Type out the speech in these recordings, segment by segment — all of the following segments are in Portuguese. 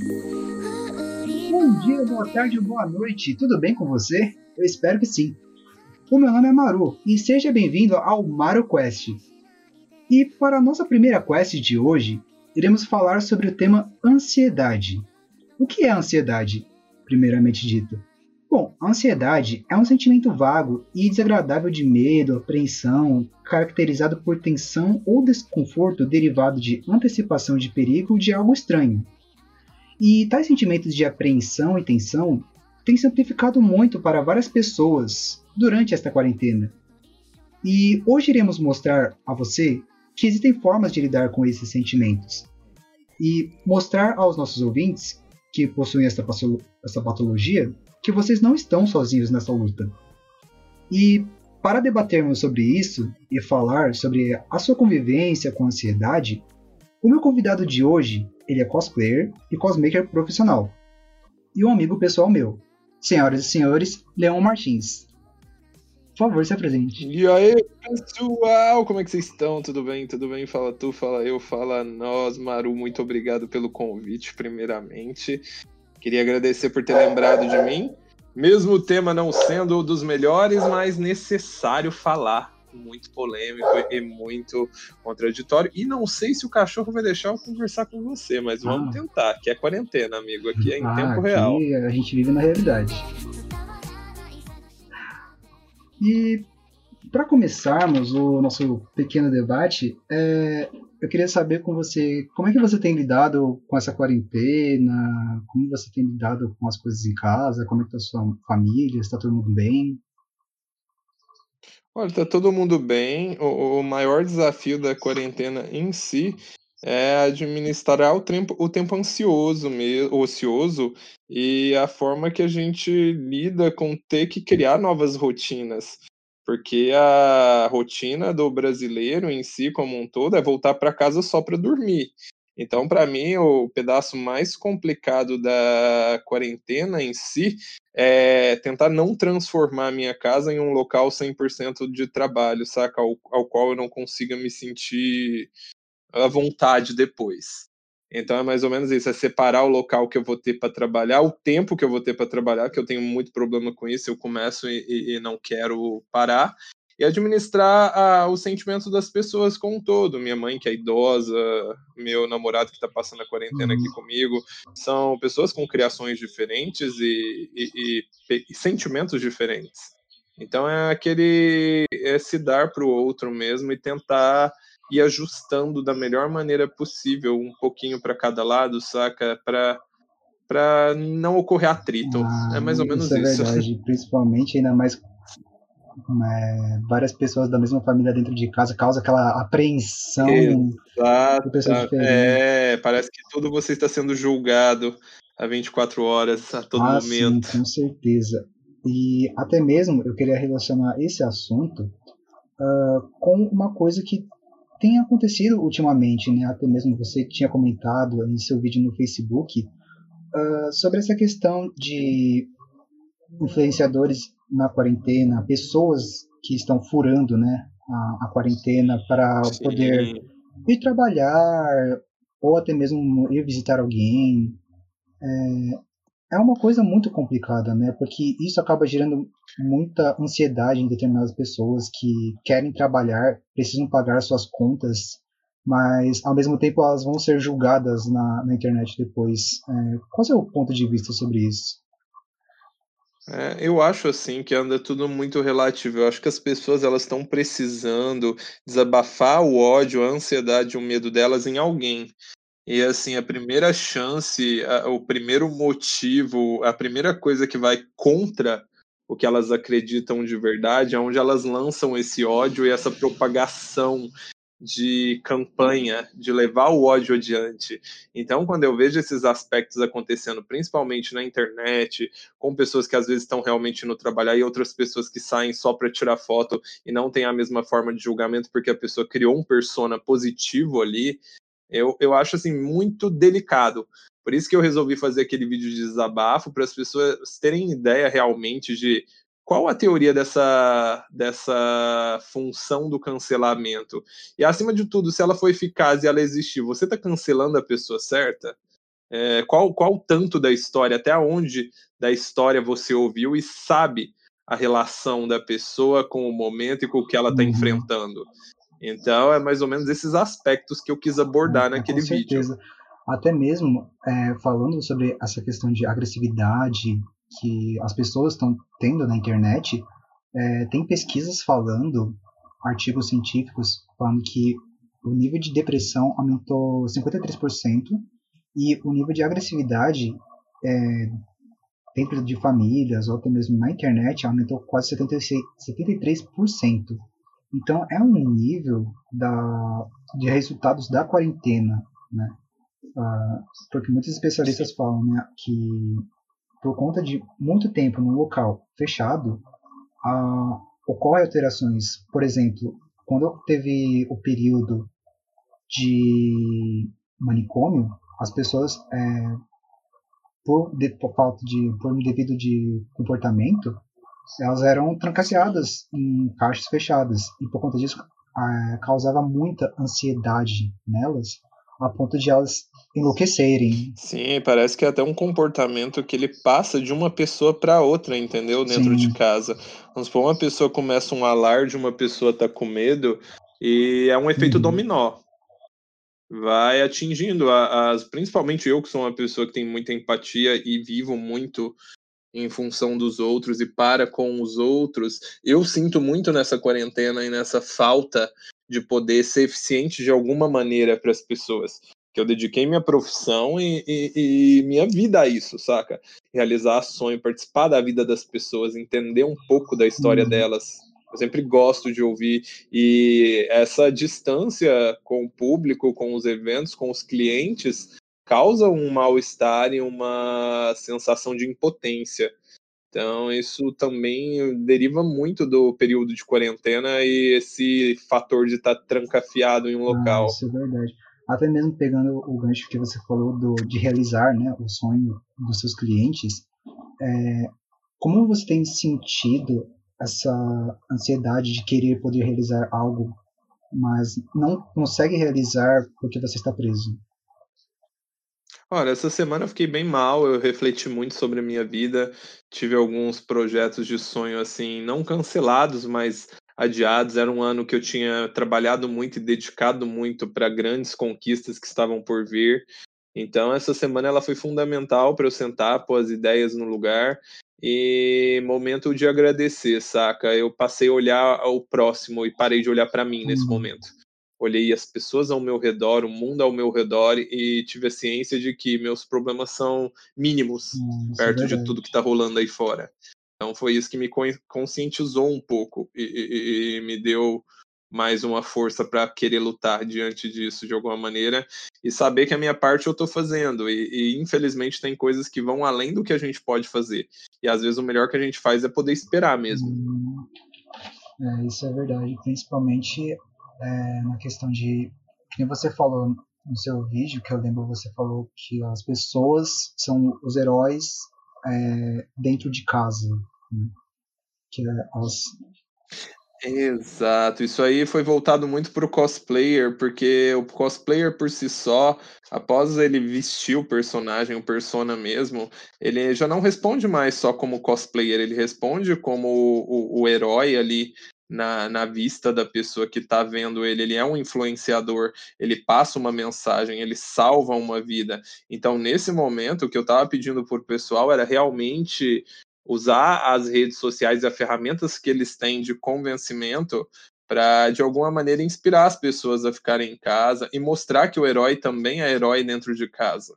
Bom dia, boa tarde, boa noite, tudo bem com você? Eu espero que sim. O meu nome é Maru e seja bem-vindo ao Maru Quest. E para a nossa primeira quest de hoje, iremos falar sobre o tema ansiedade. O que é ansiedade, primeiramente dito? Bom, a ansiedade é um sentimento vago e desagradável de medo, apreensão, caracterizado por tensão ou desconforto derivado de antecipação de perigo de algo estranho. E tais sentimentos de apreensão e tensão têm se amplificado muito para várias pessoas durante esta quarentena. E hoje iremos mostrar a você que existem formas de lidar com esses sentimentos e mostrar aos nossos ouvintes que possuem essa, essa patologia que vocês não estão sozinhos nessa luta. E para debatermos sobre isso e falar sobre a sua convivência com a ansiedade, o meu convidado de hoje ele é cosplayer e cosmaker profissional e um amigo pessoal meu. Senhoras e senhores, Leon Martins. Por favor, se apresente. E aí, pessoal, como é que vocês estão? Tudo bem? Tudo bem? Fala tu, fala eu, fala nós. Maru, muito obrigado pelo convite, primeiramente. Queria agradecer por ter lembrado de mim. Mesmo o tema não sendo dos melhores, mas necessário falar. Muito polêmico e muito contraditório. E não sei se o cachorro vai deixar eu conversar com você, mas vamos ah. tentar, que é quarentena, amigo. Aqui é em ah, tempo real. A gente vive na realidade. E para começarmos o nosso pequeno debate, é, eu queria saber com você como é que você tem lidado com essa quarentena, como você tem lidado com as coisas em casa, como é que tá a sua família, está todo mundo bem? Olha, tá todo mundo bem. O, o maior desafio da quarentena em si é administrar o tempo, o tempo ansioso, ocioso, e a forma que a gente lida com ter que criar novas rotinas. Porque a rotina do brasileiro em si, como um todo, é voltar para casa só para dormir. Então, para mim, o pedaço mais complicado da quarentena em si é tentar não transformar a minha casa em um local 100% de trabalho, saca? Ao, ao qual eu não consiga me sentir à vontade depois. Então é mais ou menos isso, é separar o local que eu vou ter para trabalhar, o tempo que eu vou ter para trabalhar, que eu tenho muito problema com isso, eu começo e, e não quero parar, e administrar ah, os sentimentos das pessoas como um todo. Minha mãe, que é idosa, meu namorado que está passando a quarentena aqui uhum. comigo, são pessoas com criações diferentes e, e, e, e sentimentos diferentes. Então é aquele é se dar para o outro mesmo e tentar e ajustando da melhor maneira possível, um pouquinho para cada lado, saca? Para para não ocorrer atrito. Ah, é mais ou menos isso. É isso. verdade, principalmente ainda mais é, várias pessoas da mesma família dentro de casa causa aquela apreensão. Exato. É, parece que tudo você está sendo julgado a 24 horas, a todo ah, momento. Sim, com certeza. E até mesmo eu queria relacionar esse assunto uh, com uma coisa que tem acontecido ultimamente, né? Até mesmo você tinha comentado em seu vídeo no Facebook uh, sobre essa questão de influenciadores na quarentena, pessoas que estão furando, né, a, a quarentena para poder ir trabalhar ou até mesmo ir visitar alguém. É, é uma coisa muito complicada, né? Porque isso acaba gerando muita ansiedade em determinadas pessoas que querem trabalhar, precisam pagar suas contas, mas ao mesmo tempo elas vão ser julgadas na, na internet depois. É, qual é o ponto de vista sobre isso? É, eu acho assim que anda tudo muito relativo. Eu acho que as pessoas elas estão precisando desabafar o ódio, a ansiedade, o medo delas em alguém. E assim, a primeira chance, a, o primeiro motivo, a primeira coisa que vai contra o que elas acreditam de verdade é onde elas lançam esse ódio e essa propagação de campanha, de levar o ódio adiante. Então, quando eu vejo esses aspectos acontecendo, principalmente na internet, com pessoas que às vezes estão realmente no trabalhar e outras pessoas que saem só para tirar foto e não tem a mesma forma de julgamento porque a pessoa criou um persona positivo ali, eu, eu acho assim muito delicado. Por isso que eu resolvi fazer aquele vídeo de desabafo para as pessoas terem ideia realmente de qual a teoria dessa, dessa função do cancelamento. E acima de tudo, se ela for eficaz e ela existir, você está cancelando a pessoa certa? é, qual, qual tanto da história, até onde da história você ouviu e sabe a relação da pessoa com o momento e com o que ela está uhum. enfrentando. Então, é mais ou menos esses aspectos que eu quis abordar é, naquele com certeza. vídeo. Até mesmo é, falando sobre essa questão de agressividade que as pessoas estão tendo na internet, é, tem pesquisas falando, artigos científicos falando que o nível de depressão aumentou 53% e o nível de agressividade é, dentro de famílias ou até mesmo na internet aumentou quase 76, 73%. Então é um nível da, de resultados da quarentena, né? Uh, porque muitos especialistas falam né, que por conta de muito tempo no local fechado, ocorrem alterações. Por exemplo, quando teve o período de manicômio, as pessoas, é, por, de, por falta de, por devido de comportamento, elas eram trancafiadas em caixas fechadas e por conta disso é, causava muita ansiedade nelas a ponto de elas enlouquecerem. Sim, parece que é até um comportamento que ele passa de uma pessoa para outra, entendeu? Dentro Sim. de casa. Vamos supor, uma pessoa começa um alarde, uma pessoa tá com medo, e é um efeito uhum. dominó vai atingindo as, principalmente eu que sou uma pessoa que tem muita empatia e vivo muito em função dos outros e para com os outros. Eu sinto muito nessa quarentena e nessa falta de poder ser eficiente de alguma maneira para as pessoas. Que eu dediquei minha profissão e, e, e, minha vida a isso, saca? Realizar sonho, participar da vida das pessoas, entender um pouco da história uhum. delas, eu sempre gosto de ouvir. E essa distância com o público, com os eventos, com os clientes, causa um mal-estar e uma sensação de impotência. Então, isso também deriva muito do período de quarentena e esse fator de estar trancafiado em um ah, local. isso é verdade. Até mesmo pegando o gancho que você falou do, de realizar né, o sonho dos seus clientes, é, como você tem sentido essa ansiedade de querer poder realizar algo, mas não consegue realizar porque você está preso? Olha, essa semana eu fiquei bem mal, eu refleti muito sobre a minha vida, tive alguns projetos de sonho assim, não cancelados, mas adiados. Era um ano que eu tinha trabalhado muito e dedicado muito para grandes conquistas que estavam por vir. Então essa semana ela foi fundamental para eu sentar, pôr as ideias no lugar e momento de agradecer, saca? Eu passei a olhar ao próximo e parei de olhar para mim nesse uhum. momento. Olhei as pessoas ao meu redor, o mundo ao meu redor e tive a ciência de que meus problemas são mínimos uhum, perto de tudo que está rolando aí fora. Então foi isso que me conscientizou um pouco e, e, e me deu mais uma força para querer lutar diante disso de alguma maneira e saber que a minha parte eu estou fazendo e, e, infelizmente tem coisas que vão além do que a gente pode fazer e às vezes o melhor que a gente faz é poder esperar mesmo. Hum, é, isso é verdade, principalmente é, na questão de que você falou no seu vídeo que eu lembro você falou que as pessoas são os heróis é, dentro de casa, né? que é, elas Exato, isso aí foi voltado muito para o cosplayer, porque o cosplayer por si só, após ele vestir o personagem, o persona mesmo, ele já não responde mais só como cosplayer, ele responde como o, o, o herói ali na, na vista da pessoa que está vendo ele. Ele é um influenciador, ele passa uma mensagem, ele salva uma vida. Então, nesse momento, o que eu estava pedindo para o pessoal era realmente usar as redes sociais e as ferramentas que eles têm de convencimento para de alguma maneira inspirar as pessoas a ficarem em casa e mostrar que o herói também é herói dentro de casa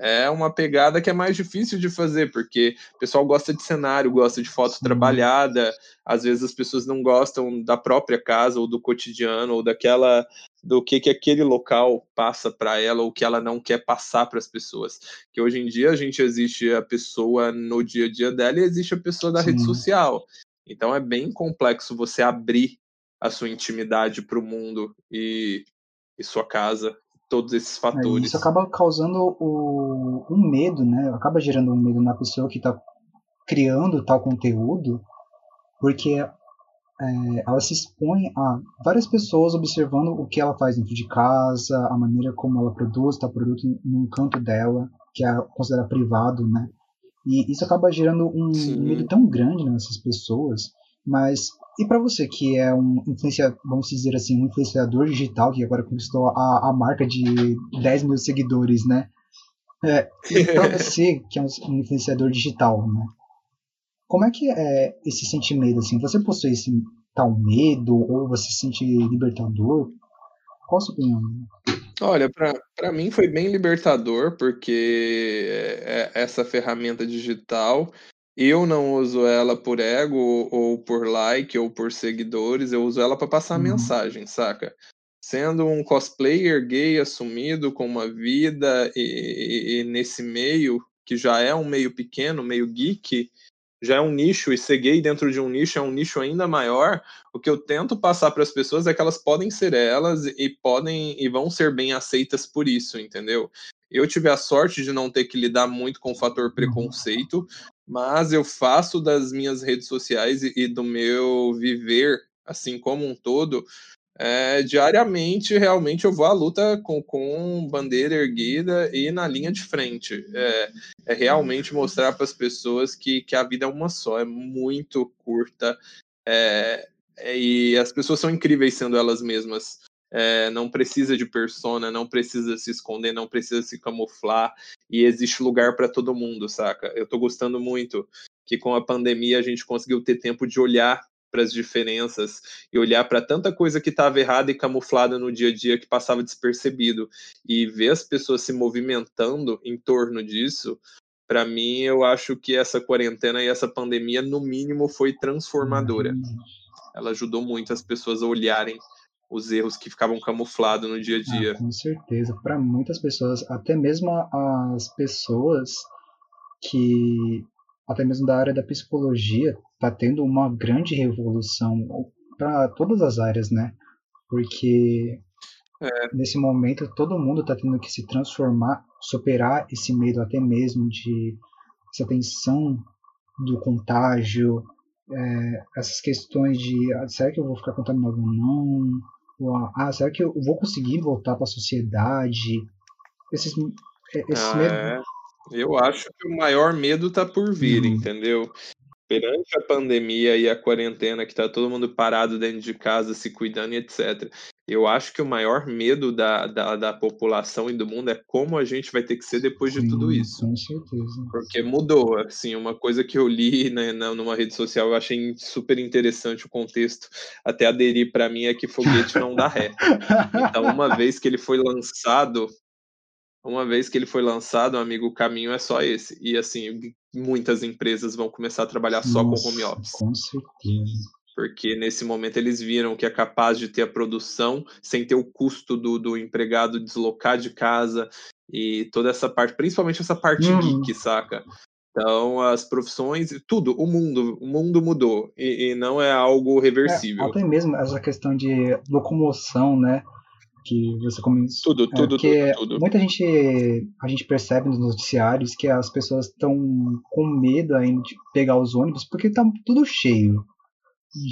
é uma pegada que é mais difícil de fazer, porque o pessoal gosta de cenário, gosta de foto Sim. trabalhada, às vezes as pessoas não gostam da própria casa ou do cotidiano ou daquela do que que aquele local passa para ela ou que ela não quer passar para as pessoas. Que hoje em dia a gente existe a pessoa no dia a dia dela e existe a pessoa da Sim. rede social. Então é bem complexo você abrir a sua intimidade para o mundo e, e sua casa todos esses é, fatores. isso acaba causando o, um medo, né? Acaba gerando um medo na pessoa que está criando tal conteúdo, porque é, ela se expõe a várias pessoas observando o que ela faz dentro de casa, a maneira como ela produz tal produto num canto dela. que é considerado privado, né? E isso acaba gerando um Sim. medo tão grande nessas pessoas. Mas e para você que é um influenciador, vamos dizer assim, um influenciador digital que agora conquistou a, a marca de 10 mil seguidores, né? É, e para você que é um influenciador digital, né? Como é que é esse sentimento assim? Você possui esse tal medo ou você se sente libertador? Qual a sua opinião? Olha, para mim foi bem libertador, porque é, é, essa ferramenta digital, eu não uso ela por ego, ou, por like, ou por seguidores, eu uso ela para passar uhum. mensagem, saca? Sendo um cosplayer gay assumido com uma vida e, e, e nesse meio, que já é um meio pequeno, meio geek, já é um nicho, e ser gay dentro de um nicho é um nicho ainda maior, o que eu tento passar para as pessoas é que elas podem ser elas e podem e vão ser bem aceitas por isso, entendeu? Eu tive a sorte de não ter que lidar muito com o fator uhum. preconceito, mas eu faço das minhas redes sociais e, do meu viver, assim como um todo, é, diariamente, realmente, eu vou à luta com, com bandeira erguida e na linha de frente. É, é realmente mostrar para as pessoas que, que a vida é uma só, é muito curta. É e as pessoas são incríveis sendo elas mesmas. É, não precisa de persona, não precisa se esconder, não precisa se camuflar. E existe lugar para todo mundo, saca? Eu estou gostando muito que com a pandemia a gente conseguiu ter tempo de olhar para as diferenças e olhar para tanta coisa que estava errada e camuflada no dia a dia que passava despercebido e ver as pessoas se movimentando em torno disso, para mim eu acho que essa quarentena e essa pandemia no mínimo foi transformadora. Uhum. Ela ajudou muito as pessoas a olharem os erros que ficavam camuflados no dia a dia. Ah, com certeza, para muitas pessoas, até mesmo as pessoas que até mesmo da área da psicologia, está tendo uma grande revolução para todas as áreas, né? Porque é. nesse momento todo mundo está tendo que se transformar, superar esse medo até mesmo de essa tensão do contágio, é, essas questões de ah, será que eu vou ficar contaminado ou não? Ah, será que eu vou conseguir voltar para a sociedade? Esses, esses ah, medos. É. Eu acho que o maior medo tá por vir, hum. entendeu? Perante a pandemia e a quarentena, que tá todo mundo parado dentro de casa, se cuidando e etc. Eu acho que o maior medo da, da, da população e do mundo é como a gente vai ter que ser depois Sim, de tudo isso. Com certeza. Porque mudou, assim, uma coisa que eu li né, numa rede social, eu achei super interessante o contexto, até aderir para mim, é que foguete não dá ré. Então, uma vez que ele foi lançado, uma vez que ele foi lançado, amigo, o caminho é só esse. E assim, muitas empresas vão começar a trabalhar só Nossa, com home office. Com certeza. Porque nesse momento eles viram que é capaz de ter a produção sem ter o custo do, do empregado deslocar de casa e toda essa parte, principalmente essa parte uhum. geek, saca? Então, as profissões, tudo, o mundo, o mundo mudou e, e não é algo reversível. É, até mesmo essa questão de locomoção, né? Que você começou. Tudo, tudo, é, tudo, tudo. Muita gente a gente percebe nos noticiários que as pessoas estão com medo ainda de pegar os ônibus porque está tudo cheio.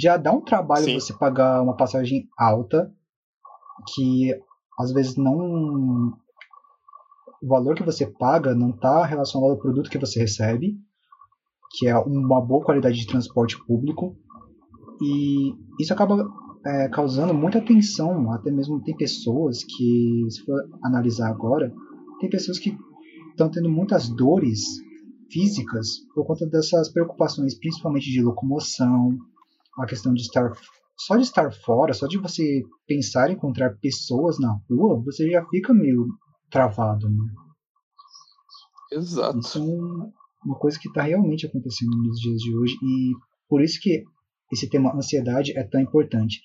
Já dá um trabalho Sim. você pagar uma passagem alta que às vezes não o valor que você paga não está relacionado ao produto que você recebe, que é uma boa qualidade de transporte público. E isso acaba é, causando muita tensão. Até mesmo tem pessoas que, se for analisar agora, tem pessoas que estão tendo muitas dores físicas por conta dessas preocupações, principalmente de locomoção, a questão de estar só de estar fora, só de você pensar em encontrar pessoas na rua, você já fica meio travado, né? Exato. Isso é uma coisa que está realmente acontecendo nos dias de hoje e por isso que esse tema ansiedade é tão importante.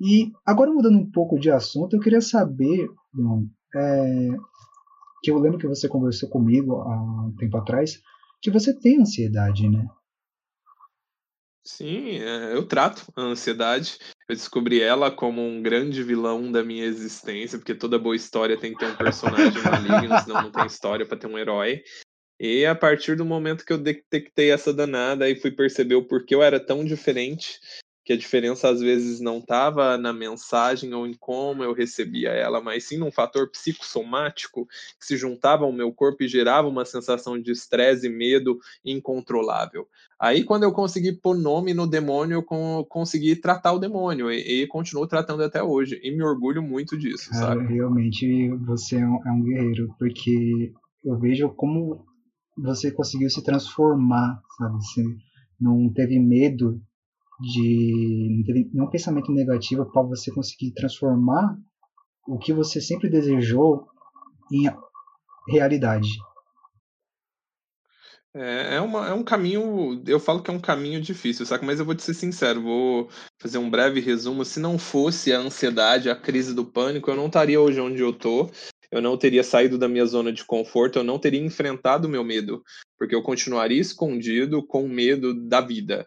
E agora mudando um pouco de assunto, eu queria saber, bom, é, que eu lembro que você conversou comigo há um tempo atrás, que você tem ansiedade, né? Sim, é, eu trato a ansiedade. Eu descobri ela como um grande vilão da minha existência, porque toda boa história tem que ter um personagem maligno, senão não tem história para ter um herói. E a partir do momento que eu detectei essa danada e fui perceber o porquê eu era tão diferente, que a diferença às vezes não estava na mensagem ou em como eu recebia ela, mas sim num fator psicossomático que se juntava ao meu corpo e gerava uma sensação de estresse e medo incontrolável. Aí, quando eu consegui pôr nome no demônio, eu consegui tratar o demônio e, e continuo tratando até hoje. E me orgulho muito disso, Cara, sabe? Realmente você é um, é um guerreiro, porque eu vejo como você conseguiu se transformar, sabe? Você não teve medo de não ter nenhum pensamento negativo para você conseguir transformar o que você sempre desejou em realidade. É, é, uma, é um caminho, eu falo que é um caminho difícil, saca? Mas eu vou te ser sincero, vou fazer um breve resumo. Se não fosse a ansiedade, a crise do pânico, eu não estaria hoje onde eu tô. Eu não teria saído da minha zona de conforto, eu não teria enfrentado o meu medo, porque eu continuaria escondido com medo da vida.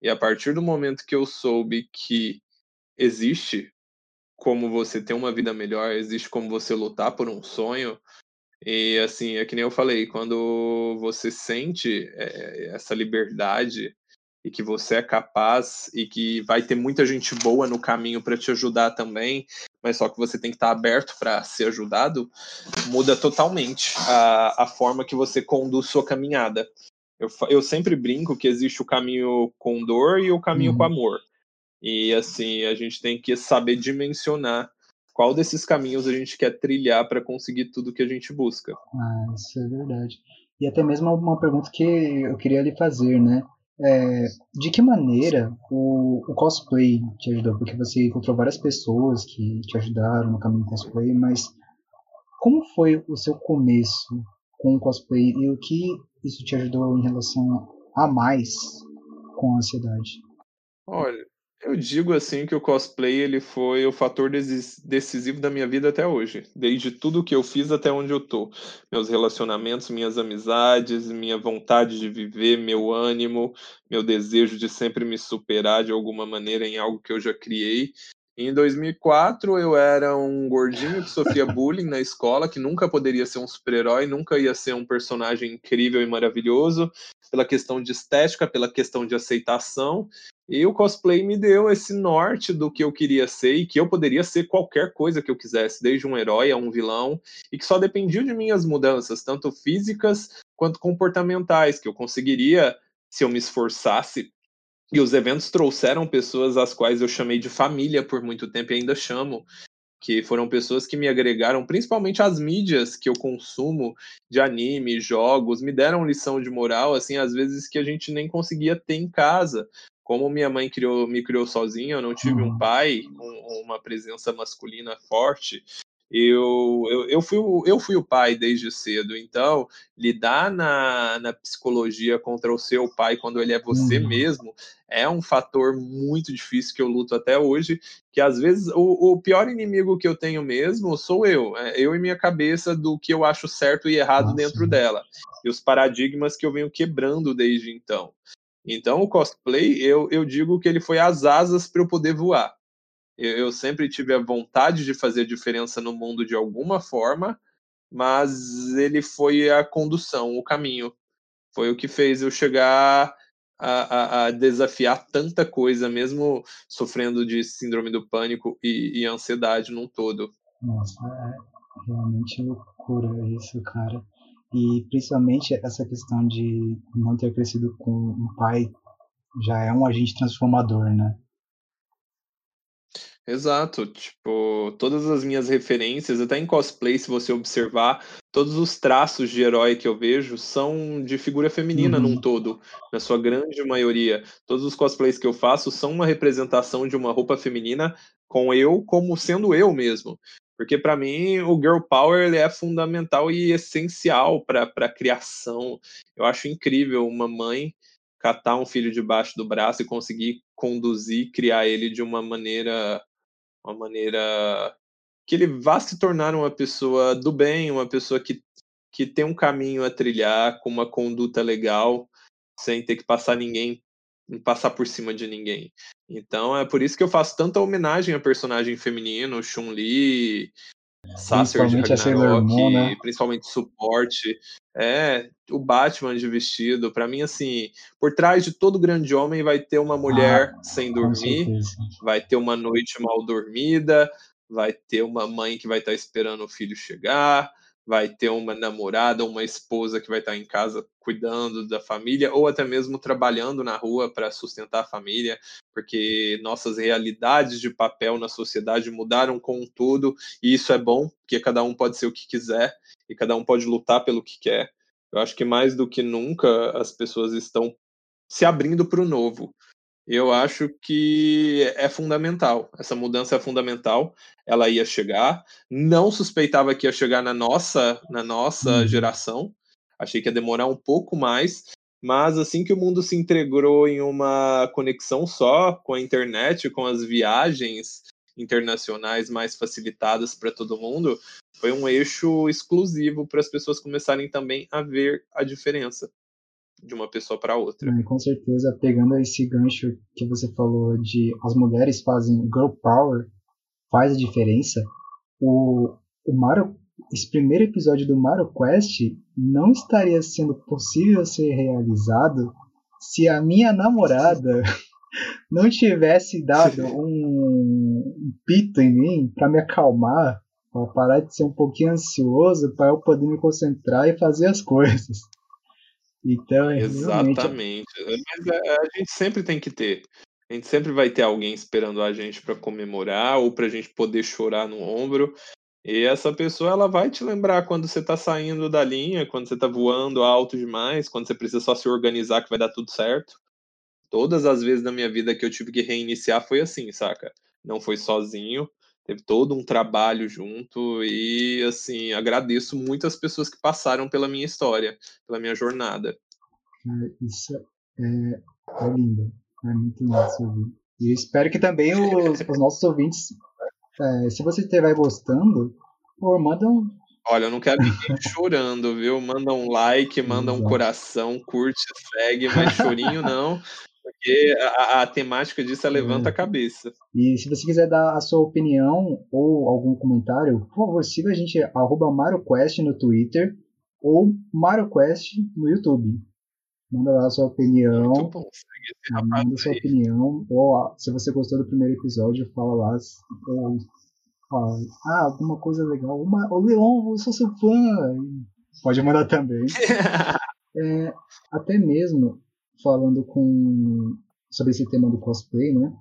E a partir do momento que eu soube que existe como você ter uma vida melhor, existe como você lutar por um sonho, e assim, é que nem eu falei, quando você sente é, essa liberdade e que você é capaz e que vai ter muita gente boa no caminho para te ajudar também, mas só que você tem que estar aberto para ser ajudado, muda totalmente a, a forma que você conduz sua caminhada. Eu, eu sempre brinco que existe o caminho com dor e o caminho uhum. com amor. E assim, a gente tem que saber dimensionar qual desses caminhos a gente quer trilhar para conseguir tudo que a gente busca. Ah, isso é verdade. E até mesmo uma pergunta que eu queria lhe fazer, né? É, de que maneira o, o, cosplay te ajudou? Porque você encontrou várias pessoas que te ajudaram no caminho do cosplay, mas como foi o seu começo com o cosplay e o que isso te ajudou em relação a mais com a ansiedade? Olha, eu digo assim que o cosplay ele foi o fator decisivo da minha vida até hoje, desde tudo que eu fiz até onde eu tô. Meus relacionamentos, minhas amizades, minha vontade de viver, meu ânimo, meu desejo de sempre me superar de alguma maneira em algo que eu já criei em 2004, eu era um gordinho que sofria bullying na escola, que nunca poderia ser um super-herói, nunca ia ser um personagem incrível e maravilhoso, pela questão de estética, pela questão de aceitação. E o cosplay me deu esse norte do que eu queria ser e que eu poderia ser qualquer coisa que eu quisesse, desde um herói a um vilão, e que só dependia de minhas mudanças, tanto físicas quanto comportamentais, que eu conseguiria, se eu me esforçasse, e os eventos trouxeram pessoas às quais eu chamei de família por muito tempo e ainda chamo, que foram pessoas que me agregaram, principalmente as mídias que eu consumo de anime, jogos, me deram lição de moral, assim, às vezes que a gente nem conseguia ter em casa. Como minha mãe criou, me criou sozinha, eu não tive um uhum. pai, um, uma presença masculina forte, eu, eu, eu, fui o, eu fui o pai desde cedo, então lidar na, na psicologia contra o seu pai quando ele é você uhum. mesmo é um fator muito difícil que eu luto até hoje, que às vezes o, o pior inimigo que eu tenho mesmo sou eu, é eu e minha cabeça do que eu acho certo e errado Nossa. dentro dela, e os paradigmas que eu venho quebrando desde então. Então o cosplay, eu, eu digo que ele foi as asas para eu poder voar eu, eu sempre tive a vontade de fazer diferença no mundo de alguma forma, mas ele foi a condução, o caminho. Foi o que fez eu chegar a, a, a, desafiar tanta coisa, mesmo sofrendo de síndrome do pânico e, e ansiedade num todo. Nossa, é realmente loucura isso, cara. E principalmente essa questão de não ter crescido com um pai já é um agente transformador, né? Exato, tipo, todas as minhas referências, até em cosplay, se você observar, todos os traços de herói que eu vejo são de figura feminina uhum. num todo, na sua grande maioria. Todos os cosplays que eu faço são uma representação de uma roupa feminina com eu como sendo eu mesmo. Porque para mim o girl power ele é fundamental e essencial para a criação. Eu acho incrível uma mãe catar um filho debaixo do braço e conseguir conduzir, criar ele de uma maneira uma maneira que ele vá se tornar uma pessoa do bem, uma pessoa que, que tem um caminho a trilhar, com uma conduta legal, sem ter que passar ninguém, passar por cima de ninguém. Então é por isso que eu faço tanta homenagem a personagem feminino, Chun-Li, Sacer de Ragnarok, né? principalmente suporte. É, o Batman de vestido, para mim, assim, por trás de todo grande homem vai ter uma mulher ah, sem dormir, vai ter uma noite mal dormida, vai ter uma mãe que vai estar tá esperando o filho chegar, vai ter uma namorada, uma esposa que vai estar em casa cuidando da família, ou até mesmo trabalhando na rua para sustentar a família, porque nossas realidades de papel na sociedade mudaram com tudo, e isso é bom, porque cada um pode ser o que quiser, e cada um pode lutar pelo que quer. Eu acho que mais do que nunca as pessoas estão se abrindo para o novo. Eu acho que é fundamental. Essa mudança é fundamental. Ela ia chegar. Não suspeitava que ia chegar na nossa, na nossa uhum. geração. Achei que ia demorar um pouco mais. Mas assim que o mundo se integrou em uma conexão só com a internet, com as viagens internacionais mais facilitadas para todo mundo, foi um eixo exclusivo para as pessoas começarem também a ver a diferença de uma pessoa para outra. É, com certeza, pegando esse gancho que você falou de as mulheres fazem girl power, faz a diferença. O, o Mario, esse primeiro episódio do Mario Quest não estaria sendo possível ser realizado se a minha namorada não tivesse dado um pito em mim para me acalmar, para parar de ser um pouquinho ansioso, para eu poder me concentrar e fazer as coisas. Então, é Exatamente. Realmente... Mas a, é, a, gente sempre tem que ter. A gente sempre vai ter alguém esperando a gente para comemorar ou para a gente poder chorar no ombro. E essa pessoa ela vai te lembrar quando você está saindo da linha, quando você está voando alto demais, quando você precisa só se organizar que vai dar tudo certo. Todas as vezes na minha vida que eu tive que reiniciar foi assim, saca? Não foi sozinho, teve todo um trabalho junto e assim agradeço muitas pessoas que passaram pela minha história, pela minha jornada. É, isso é, é lindo, é muito lindo ouvir. E espero que também os, os nossos ouvintes, é, se você estiver gostando, pô, manda um, Olha, eu não quero ninguém chorando, viu? Manda um like, manda um coração, curte, segue, mas chorinho não, porque a, a, temática disso é levanta a cabeça. E se você quiser dar a sua opinião ou algum comentário, por favor, siga a gente, arroba MarioQuest no Twitter ou MarioQuest no YouTube. Manda lá a sua opinião. Bom, manda a sua opinião. Ou se você gostou do primeiro episódio, fala lá. Ou fala, ah, alguma coisa legal. Uma, o Leon, eu sou seu fã. Pode mandar também. é, até mesmo falando com sobre esse tema do cosplay, né?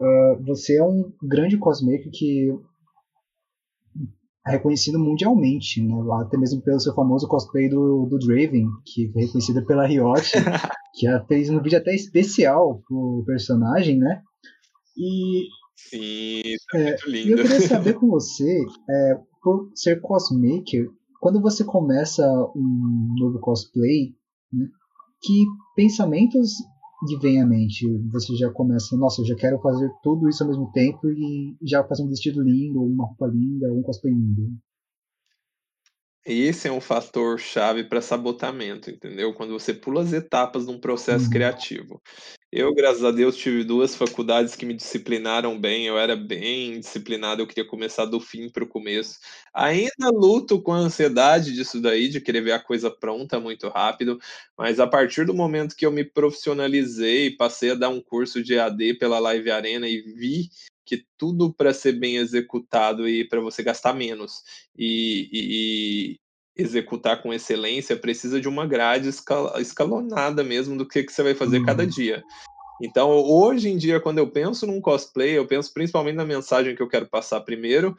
Uh, você é um grande cosmaker que é reconhecido mundialmente, né? até mesmo pelo seu famoso cosplay do, do Draven, que foi reconhecido pela Riot, que fez um vídeo até especial pro personagem, né? E Sim, é, é muito lindo. eu queria saber com você, é, por ser cosmaker, quando você começa um novo cosplay, né, que pensamentos lhe vêm à mente? Você já começa, nossa, eu já quero fazer tudo isso ao mesmo tempo e já fazer um vestido lindo, uma roupa linda, um cosplay lindo. Esse é um fator chave para sabotamento, entendeu? Quando você pula as etapas de um processo uhum. criativo. Eu, graças a Deus, tive duas faculdades que me disciplinaram bem. Eu era bem disciplinado, eu queria começar do fim para o começo. Ainda luto com a ansiedade disso daí, de querer ver a coisa pronta muito rápido, mas a partir do momento que eu me profissionalizei, passei a dar um curso de AD pela Live Arena e vi que tudo para ser bem executado e para você gastar menos e, e, e, executar com excelência precisa de uma grade escalonada mesmo do que, que você vai fazer uhum. cada dia. Então, hoje em dia, quando eu penso num cosplay, eu penso principalmente na mensagem que eu quero passar primeiro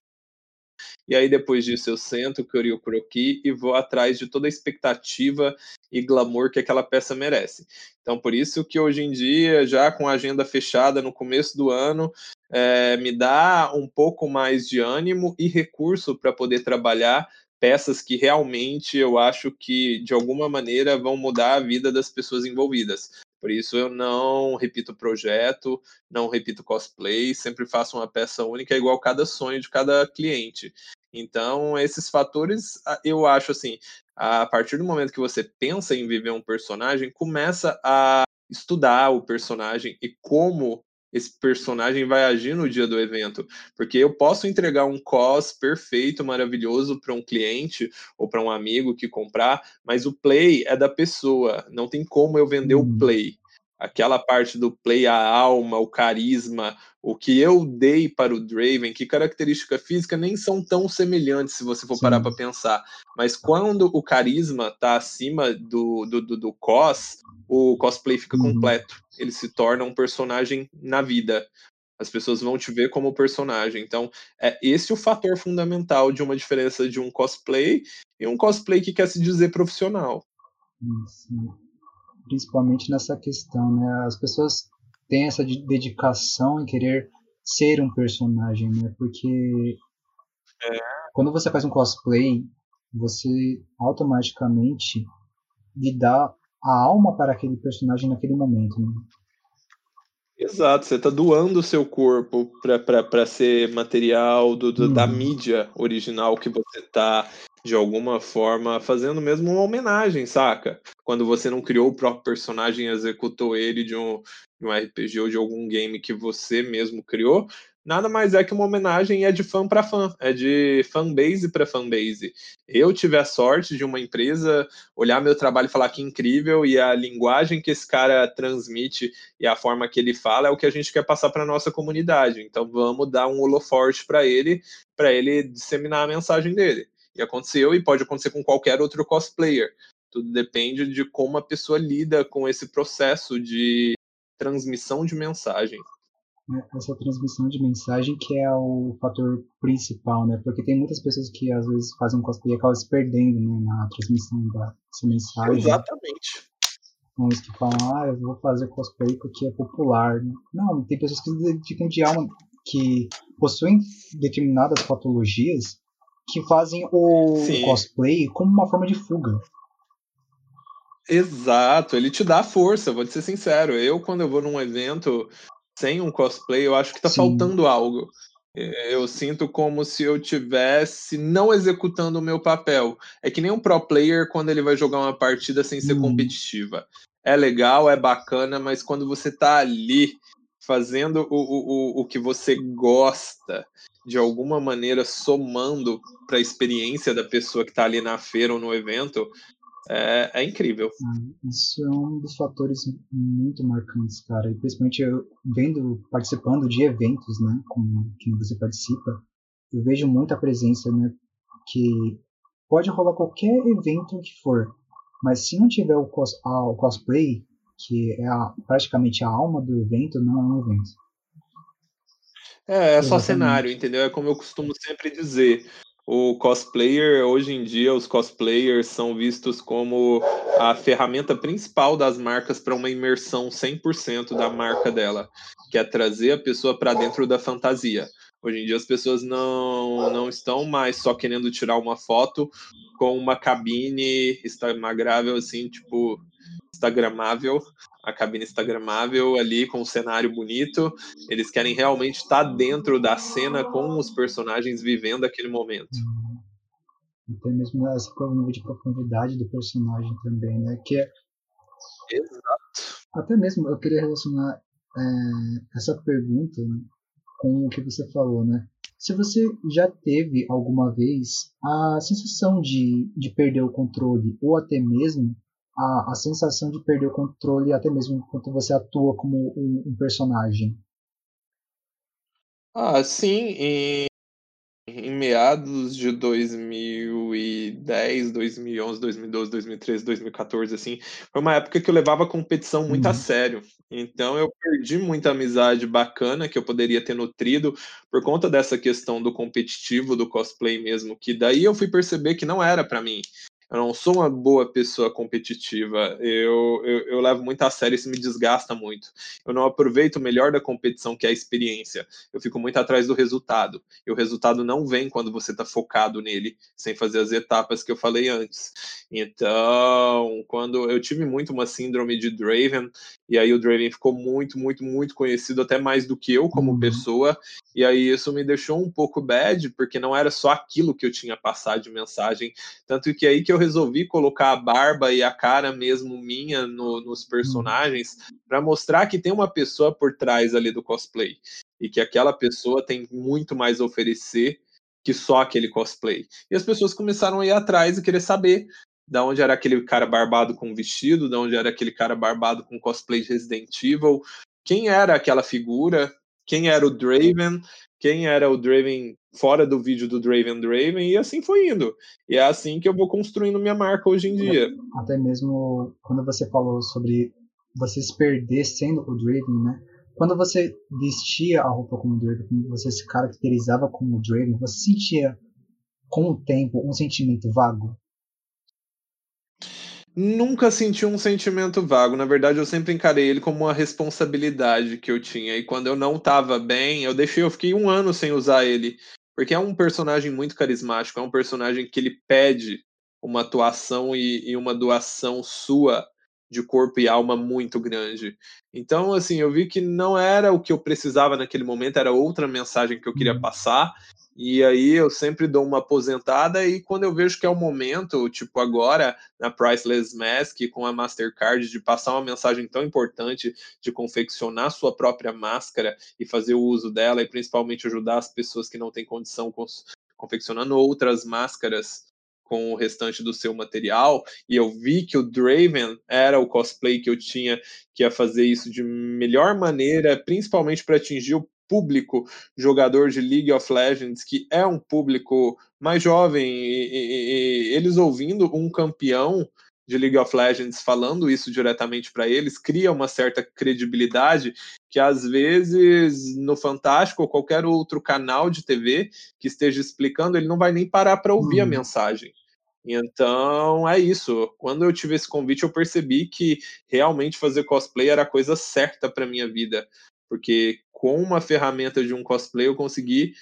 e aí depois disso eu sento, crio o croquis e vou atrás de toda a expectativa e glamour que aquela peça merece. Então por isso que hoje em dia, já com a agenda fechada no começo do ano, é, me dá um pouco mais de ânimo e recurso para poder trabalhar peças que realmente eu acho que de alguma maneira vão mudar a vida das pessoas envolvidas. Por isso eu não repito projeto, não repito cosplay, sempre faço uma peça única igual cada sonho de cada cliente. Então, esses fatores, eu acho assim, a partir do momento que você pensa em viver um personagem, começa a estudar o personagem e como esse personagem vai agir no dia do evento. Porque eu posso entregar um cos perfeito, maravilhoso para um cliente ou para um amigo que comprar, mas o play é da pessoa. Não tem como eu vender o play aquela parte do play, a alma, o carisma, o que eu dei para o Draven, que característica física nem são tão semelhantes se você for Sim. parar para pensar. Mas quando o carisma está acima do, do, do, do, cos, o cosplay fica uhum. completo. Ele se torna um personagem na vida. As pessoas vão te ver como personagem. Então, é esse o fator fundamental de uma diferença de um cosplay e um cosplay que quer se dizer profissional. Sim principalmente nessa questão, né? As pessoas têm essa dedicação em querer ser um personagem, né? Porque é. quando você faz um cosplay, você automaticamente lhe dá a alma para aquele personagem naquele momento. Né? Exato, você está doando o seu corpo para ser material do, do da uhum. mídia original que você está de alguma forma, fazendo mesmo uma homenagem, saca? Quando você não criou o próprio personagem, executou ele de um, de um RPG ou de algum game que você mesmo criou, nada mais é que uma homenagem e é de fã para fã, é de fanbase para fanbase. Eu tive a sorte de uma empresa olhar meu trabalho e falar que incrível e a linguagem que esse cara transmite e a forma que ele fala é o que a gente quer passar para nossa comunidade. Então vamos dar um holoforte para ele, para ele disseminar a mensagem dele. E aconteceu e pode acontecer com qualquer outro cosplayer. Tudo depende de como a pessoa lida com esse processo de transmissão de mensagem. É, essa transmissão de mensagem que é o fator principal, né? Porque tem muitas pessoas que às vezes fazem cosplay e acabam se perdendo né, na transmissão dessa mensagem. Exatamente. Uns que falam, ah, eu vou fazer cosplay porque é popular. Não, tem pessoas que se dedicam de alma, que possuem determinadas patologias que fazem o Sim. cosplay como uma forma de fuga. Exato, ele te dá força, vou te ser sincero. Eu, quando eu vou num evento sem um cosplay, eu acho que tá Sim. faltando algo. Eu sinto como se eu tivesse não executando o meu papel. É que nem um pro player quando ele vai jogar uma partida sem ser hum. competitiva. É legal, é bacana, mas quando você tá ali fazendo o, o, o que você gosta, de alguma maneira somando para a experiência da pessoa que está ali na feira ou no evento, é, é incrível. Ah, isso é um dos fatores muito marcantes, cara. E principalmente eu vendo, participando de eventos, né, com que você participa, eu vejo muita presença, né, que pode rolar qualquer evento que for, mas se não tiver o, cos, a, o cosplay, que é a, praticamente a alma do evento, não é um evento. É, é só cenário, entendeu? É como eu costumo sempre dizer. O cosplayer, hoje em dia, os cosplayers são vistos como a ferramenta principal das marcas para uma imersão 100% da marca dela, que é trazer a pessoa para dentro da fantasia. Hoje em dia as pessoas não, não estão mais só querendo tirar uma foto com uma cabine instagramável, assim, tipo, instagramável, a cabine instagramável ali com um cenário bonito. Eles querem realmente estar dentro da cena com os personagens vivendo aquele momento. Uhum. Até mesmo essa nível de profundidade do personagem também, né? Que é... Exato. Até mesmo eu queria relacionar é, essa pergunta com o que você falou, né? Se você já teve alguma vez a sensação de, de perder o controle ou até mesmo a, a sensação de perder o controle até mesmo enquanto você atua como um, um personagem. Ah, sim, em, em meados de 2010, 2011, 2012, 2013, 2014, assim, foi uma época que eu levava a competição muito uhum. a sério. Então eu perdi muita amizade bacana que eu poderia ter nutrido por conta dessa questão do competitivo, do cosplay mesmo, que daí eu fui perceber que não era para mim. Eu não sou uma boa pessoa competitiva. Eu, eu, eu, levo muito a sério, isso me desgasta muito. Eu não aproveito o melhor da competição, que é a experiência. Eu fico muito atrás do resultado. E o resultado não vem quando você está focado nele, sem fazer as etapas que eu falei antes. Então, quando eu tive muito uma síndrome de Draven, e aí o Draven ficou muito, muito, muito conhecido, até mais do que eu como uhum. pessoa, e aí isso me deixou um pouco bad, porque não era só aquilo que eu tinha passado de mensagem, tanto que aí que eu resolvi colocar a barba e a cara mesmo minha no, nos uhum. personagens, para mostrar que tem uma pessoa por trás ali do cosplay, e que aquela pessoa tem muito mais a oferecer que só aquele cosplay. E as pessoas começaram a ir atrás e querer saber da onde era aquele cara barbado com vestido, da onde era aquele cara barbado com cosplay de Resident Evil, quem era aquela figura, quem era o Draven, quem era o Draven fora do vídeo do Draven Draven, e assim foi indo. E é assim que eu vou construindo minha marca hoje em dia. Até mesmo quando você falou sobre você se perder sendo o Draven, né? Quando você vestia a roupa como Draven, quando você se caracterizava como Draven, você sentia com o tempo um sentimento vago? Nunca senti um sentimento vago. Na verdade, eu sempre encarei ele como uma responsabilidade que eu tinha. E quando eu não estava bem, eu deixei, eu fiquei um ano sem usar ele. Porque é um personagem muito carismático, é um personagem que ele pede uma atuação e, e uma doação sua de corpo e alma muito grande. Então, assim, eu vi que não era o que eu precisava naquele momento, era outra mensagem que eu queria uhum. passar. E aí eu sempre dou uma aposentada e quando eu vejo que é o momento, tipo agora na Priceless Mask com a Mastercard de passar uma mensagem tão importante de confeccionar sua própria máscara e fazer o uso dela e principalmente ajudar as pessoas que não têm condição confeccionando outras máscaras com o restante do seu material, e eu vi que o Draven era o cosplay que eu tinha que ia fazer isso de melhor maneira, principalmente para atingir o público jogador de League of Legends, que é um público mais jovem, e, e, e eles ouvindo um campeão de League of Legends falando isso diretamente para eles, cria uma certa credibilidade que às vezes no Fantástico ou qualquer outro canal de TV que esteja explicando, ele não vai nem parar para ouvir a uhum. mensagem. Então é isso. Quando eu tive esse convite, eu percebi que realmente fazer cosplay era a coisa certa para minha vida, porque com uma ferramenta de um cosplay eu consegui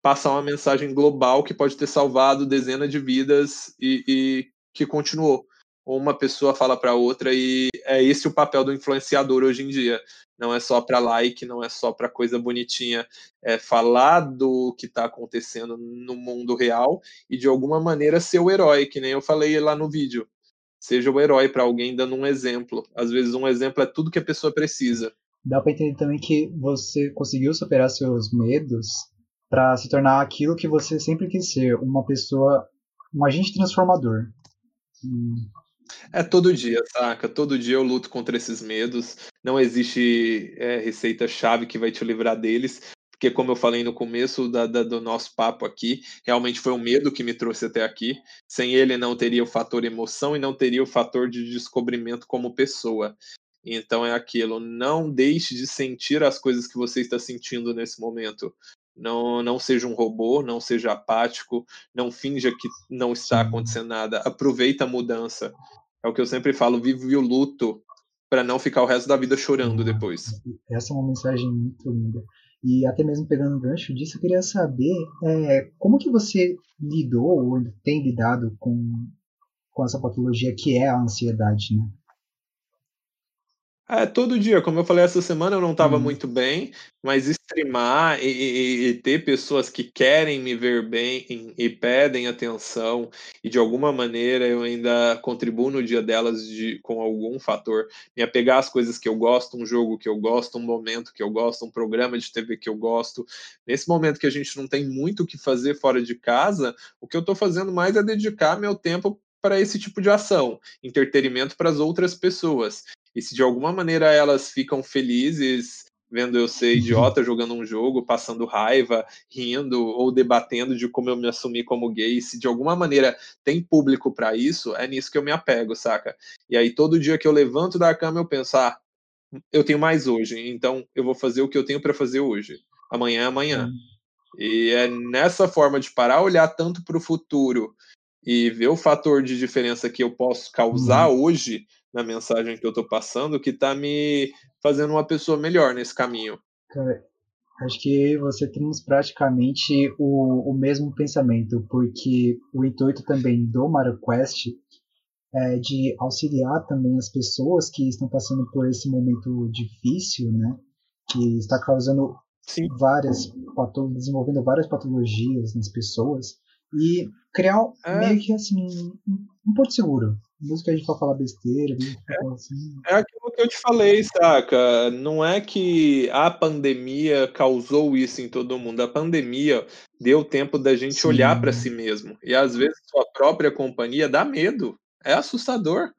passar uma mensagem global que pode ter salvado dezenas de vidas e, e que continuou ou uma pessoa fala para outra e é esse o papel do influenciador hoje em dia. Não é só para like, não é só para coisa bonitinha, é falar do que está acontecendo no mundo real e de alguma maneira ser o herói, que nem eu falei lá no vídeo. Seja o herói para alguém dando um exemplo. Às vezes um exemplo é tudo que a pessoa precisa. Dá para entender também que você conseguiu superar seus medos para se tornar aquilo que você sempre quis ser, uma pessoa, um agente transformador. Hum. É todo dia, saca? Todo dia eu luto contra esses medos. Não existe é, receita-chave que vai te livrar deles, porque, como eu falei no começo da, da, do nosso papo aqui, realmente foi o medo que me trouxe até aqui. Sem ele, não teria o fator emoção e não teria o fator de descobrimento como pessoa. Então, é aquilo. Não deixe de sentir as coisas que você está sentindo nesse momento. Não, não seja um robô, não seja apático, não finja que não está acontecendo nada. Aproveita a mudança. É o que eu sempre falo, vive o luto para não ficar o resto da vida chorando depois. Essa é uma mensagem muito linda. E até mesmo pegando o gancho disso, eu queria saber é, como que você lidou ou tem lidado com, com essa patologia que é a ansiedade, né? É, todo dia, como eu falei essa semana, eu não estava hum. muito bem, mas streamar e, e, e, ter pessoas que querem me ver bem e pedem atenção, e de alguma maneira eu ainda contribuo no dia delas de, com algum fator, me apegar às coisas que eu gosto, um jogo que eu gosto, um momento que eu gosto, um programa de TV que eu gosto. Nesse momento que a gente não tem muito o que fazer fora de casa, o que eu estou fazendo mais é dedicar meu tempo para esse tipo de ação, entretenimento para as outras pessoas. E se de alguma maneira elas ficam felizes vendo eu ser uhum. idiota jogando um jogo, passando raiva, rindo ou debatendo de como eu me assumi como gay, se de alguma maneira tem público para isso, é nisso que eu me apego, saca? E aí todo dia que eu levanto da cama eu penso, ah, eu tenho mais hoje, então eu vou fazer o que eu tenho para fazer hoje. Amanhã é amanhã. E é nessa forma de parar, olhar tanto para o futuro e ver o fator de diferença que eu posso causar uhum. hoje na mensagem que eu estou passando que está me fazendo uma pessoa melhor nesse caminho. Cara, acho que você temos praticamente o, o mesmo pensamento, porque o intuito também do Mario Quest é, de auxiliar também as pessoas que estão passando por esse momento difícil, né? Que está causando Sim. várias desenvolvendo várias patologias nas pessoas e criar é. meio que assim um, um porto seguro que a gente for falar besteira, é, assim. é aquilo que eu te falei, saca? Não é que a pandemia causou isso em todo mundo. A pandemia deu tempo da gente Sim. olhar para si mesmo. E às vezes sua própria companhia dá medo. É assustador.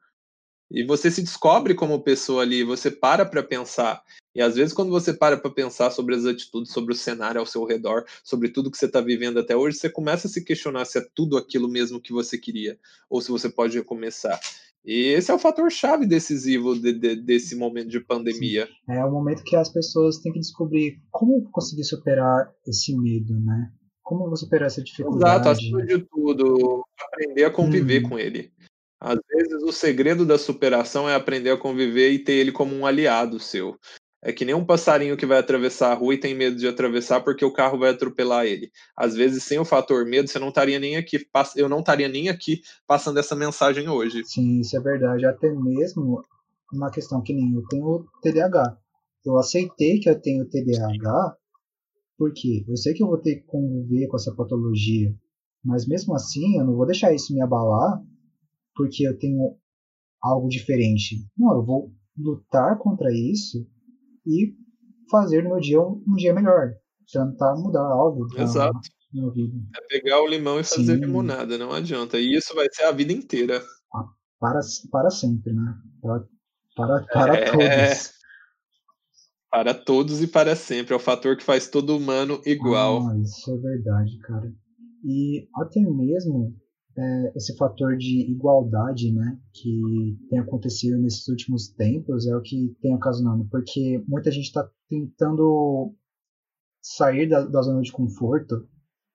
E você se descobre como pessoa ali, você para para pensar. E às vezes, quando você para para pensar sobre as atitudes, sobre o cenário ao seu redor, sobre tudo que você está vivendo até hoje, você começa a se questionar se é tudo aquilo mesmo que você queria, ou se você pode recomeçar. E esse é o fator chave decisivo de, de, desse momento de pandemia. Sim. É o momento que as pessoas têm que descobrir como conseguir superar esse medo, né? Como superar essa dificuldade. Exato, acima de tudo, aprender a conviver hum. com ele. Às vezes o segredo da superação é aprender a conviver e ter ele como um aliado seu. É que nem um passarinho que vai atravessar a rua e tem medo de atravessar porque o carro vai atropelar ele. Às vezes, sem o fator medo, você não estaria nem aqui, eu não estaria nem aqui passando essa mensagem hoje. Sim, isso é verdade. Até mesmo uma questão que nem eu tenho TDAH. Eu aceitei que eu tenho TDAH porque eu sei que eu vou ter que conviver com essa patologia, mas mesmo assim eu não vou deixar isso me abalar porque eu tenho algo diferente. Não, eu vou lutar contra isso e fazer no meu dia um, um dia melhor. Tentar mudar algo Exato. minha vida. É pegar o limão e fazer Sim. limonada, não adianta. E isso vai ser a vida inteira. Ah, para, para sempre, né? Para, para, para é... todos. Para todos e para sempre. É o fator que faz todo humano igual. Ah, isso é verdade, cara. E até mesmo é, esse fator de igualdade né, que tem acontecido nesses últimos tempos é o que tem ocasionado, porque muita gente está tentando sair da, da, zona de conforto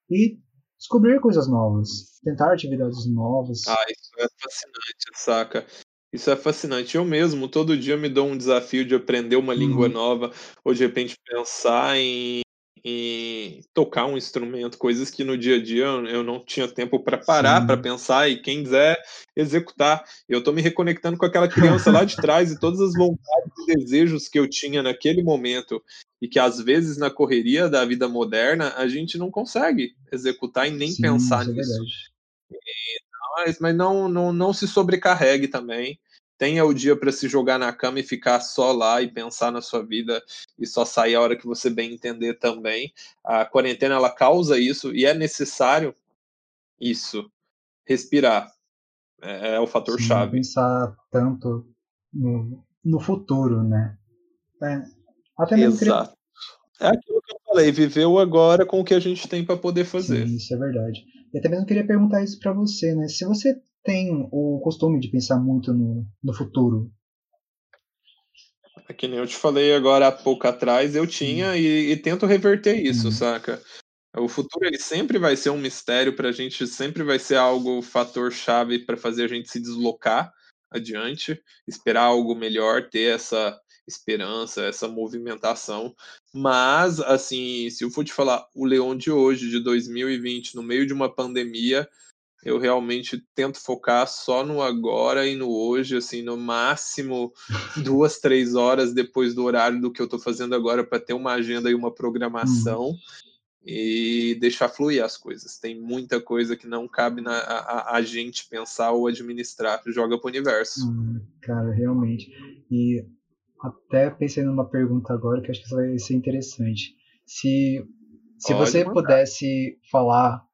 e descobrir coisas novas, tentar atividades novas. Ah, isso é fascinante, saca? Isso é fascinante. Eu mesmo, todo dia, me dou um desafio de aprender uma língua uhum. nova, ou de repente pensar em em tocar um instrumento, coisas que no dia a dia eu não tinha tempo para parar para pensar e quem quiser executar. Eu estou me reconectando com aquela criança lá de trás e todas as vontades e desejos que eu tinha naquele momento e que às vezes na correria da vida moderna a gente não consegue executar e nem Sim, pensar é nisso. mas, mas não, não, não se sobrecarregue também tenha o dia para se jogar na cama e ficar só lá e pensar na sua vida e só sair a hora que você bem entender também. A quarentena ela causa isso e é necessário isso, respirar. É, é o fator Sim, chave. Pensar tanto no, no futuro, né? É, até mesmo Exato. É aquilo que eu falei, viver o agora com o que a gente tem para poder fazer. Sim, isso é verdade. E até mesmo queria perguntar isso para você, né? Se você tem o costume de pensar muito no, no futuro. É que nem eu te falei agora há pouco atrás, eu tinha e, e, tento reverter isso, uhum. saca? O futuro ele sempre vai ser um mistério para a gente, sempre vai ser algo fator chave para fazer a gente se deslocar adiante, esperar algo melhor, ter essa esperança, essa movimentação. Mas, assim, se eu for te falar, o Leão de hoje, de 2020, no meio de uma pandemia, eu realmente tento focar só no agora e no hoje, assim, no máximo duas, três horas depois do horário do que eu estou fazendo agora para ter uma agenda e uma programação hum. e deixar fluir as coisas. Tem muita coisa que não cabe na, a, a gente pensar ou administrar, joga para o universo. Hum, cara, realmente. E até pensei numa pergunta agora que acho que vai ser interessante. Se, se você mandar. pudesse falar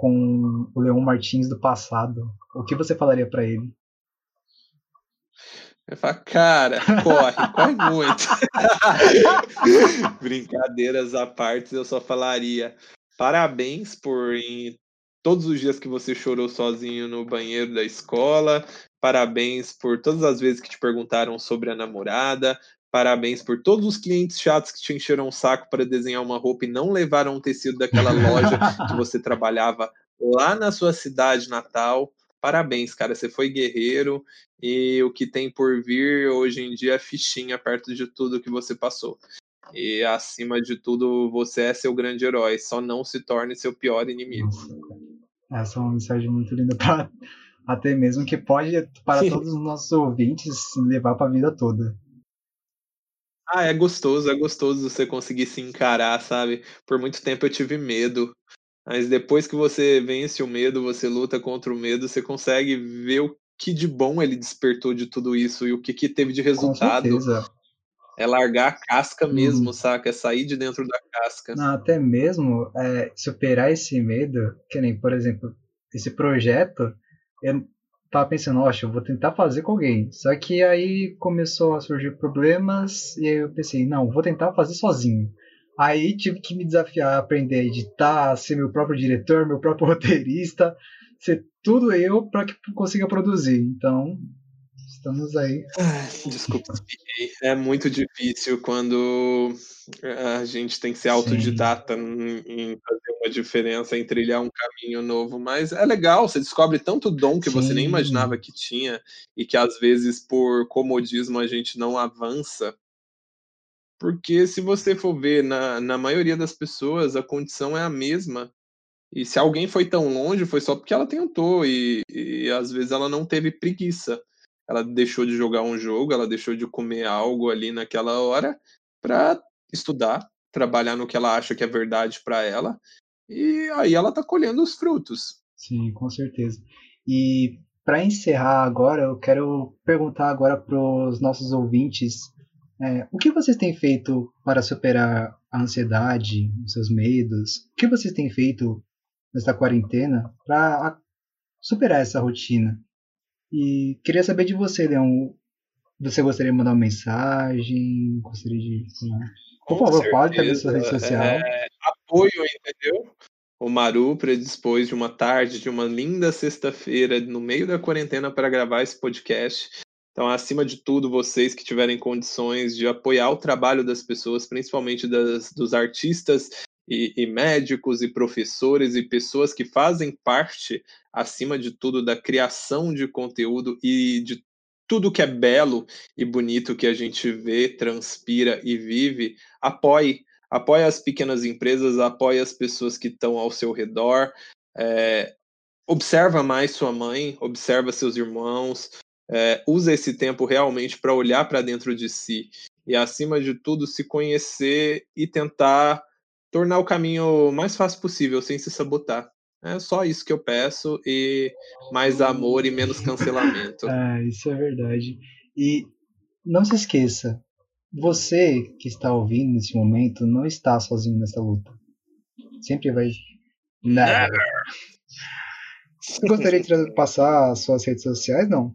com o Leon Martins do passado, o que você falaria para ele? Eu falo, cara, corre, corre muito. Brincadeiras à parte, eu só falaria parabéns por em todos os dias que você chorou sozinho no banheiro da escola, parabéns por todas as vezes que te perguntaram sobre a namorada, Parabéns por todos os clientes chatos que te encheram o saco para desenhar uma roupa e não levaram um tecido daquela loja que você trabalhava lá na sua cidade natal. Parabéns, cara, você foi guerreiro e o que tem por vir hoje em dia é fichinha perto de tudo que você passou. E acima de tudo, você é seu grande herói, só não se torne seu pior inimigo. Nossa, essa é uma mensagem muito linda para Até mesmo que pode, para todos os nossos ouvintes, levar para a vida toda. Ah, é gostoso, é gostoso você conseguir se encarar, sabe? Por muito tempo eu tive medo, mas depois que você vence o medo, você luta contra o medo, você consegue ver o que de bom ele despertou de tudo isso e o que, que teve de resultado. Com certeza. É largar a casca mesmo, hum. saca? É sair de dentro da casca. Não, até mesmo é, superar esse medo, que nem, por exemplo, esse projeto, eu tava pensando, oxe, eu vou tentar fazer com alguém. Só que aí começou a surgir problemas e aí eu pensei, não, vou tentar fazer sozinho. Aí tive que me desafiar a aprender a editar, ser meu próprio diretor, meu próprio roteirista, ser tudo eu para que consiga produzir. Então, estamos aí. Desculpa, é muito difícil quando a gente tem que ser autodidata em fazer uma diferença, em trilhar um caminho novo, mas é legal, você descobre tanto dom que Sim. você nem imaginava que tinha e que às vezes por comodismo a gente não avança. Porque se você for ver, na, na maioria das pessoas, a condição é a mesma. E se alguém foi tão longe, foi só porque ela tentou e, e às vezes ela não teve preguiça ela deixou de jogar um jogo, ela deixou de comer algo ali naquela hora para estudar, trabalhar no que ela acha que é verdade para ela, e aí ela está colhendo os frutos. Sim, com certeza. E para encerrar agora, eu quero perguntar agora para os nossos ouvintes é, o que vocês têm feito para superar a ansiedade, os seus medos? O que vocês têm feito nesta quarentena para superar essa rotina? E queria saber de você, Leão. Você gostaria de mandar uma mensagem? Gostaria de. Por Com favor, fale também sua rede social. É, apoio, entendeu? O Maru predispôs de uma tarde, de uma linda sexta-feira, no meio da quarentena, para gravar esse podcast. Então, acima de tudo, vocês que tiverem condições de apoiar o trabalho das pessoas, principalmente das, dos artistas e, e, médicos e professores e pessoas que fazem parte, acima de tudo, da criação de conteúdo e de tudo que é belo e bonito que a gente vê, transpira e vive, apoie. Apoie as pequenas empresas, apoie as pessoas que estão ao seu redor. É, observa mais sua mãe, observa seus irmãos, é, usa esse tempo realmente para olhar para dentro de si e, acima de tudo, se conhecer e tentar tornar o caminho mais fácil possível, sem se sabotar. É só isso que eu peço e mais amor e menos cancelamento. é, isso é verdade. E não se esqueça, você que está ouvindo nesse momento não está sozinho nessa luta. Sempre vai. Never. Gostaria de passar suas redes sociais? Não.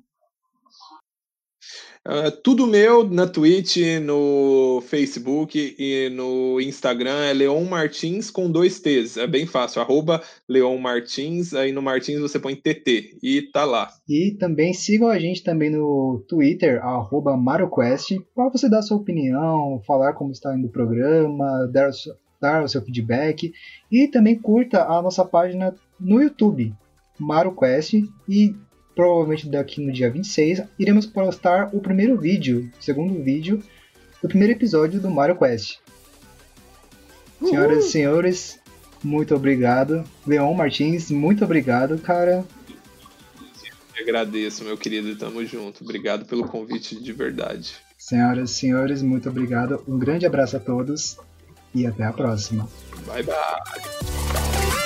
Uh, tudo meu na Twitch, no Facebook e no Instagram é Leon Martins com dois T's. É bem fácil, arroba Leon Martins, aí no Martins você põe TT e tá lá. E também sigam a gente também no Twitter, arroba MarioQuest, para você dar sua opinião, falar como está indo o programa, dar, dar o seu feedback e também curta a nossa página no YouTube, MarioQuest, e provavelmente daqui no dia 26, iremos postar o primeiro vídeo, o segundo vídeo, do primeiro episódio do Mario Quest. Uhul. Senhoras e senhores, muito obrigado. Leon Martins, muito obrigado, cara. Eu agradeço, meu querido, tamo junto. Obrigado pelo convite de verdade. Senhoras e senhores, muito obrigado. Um grande abraço a todos e até a próxima. Bye bye.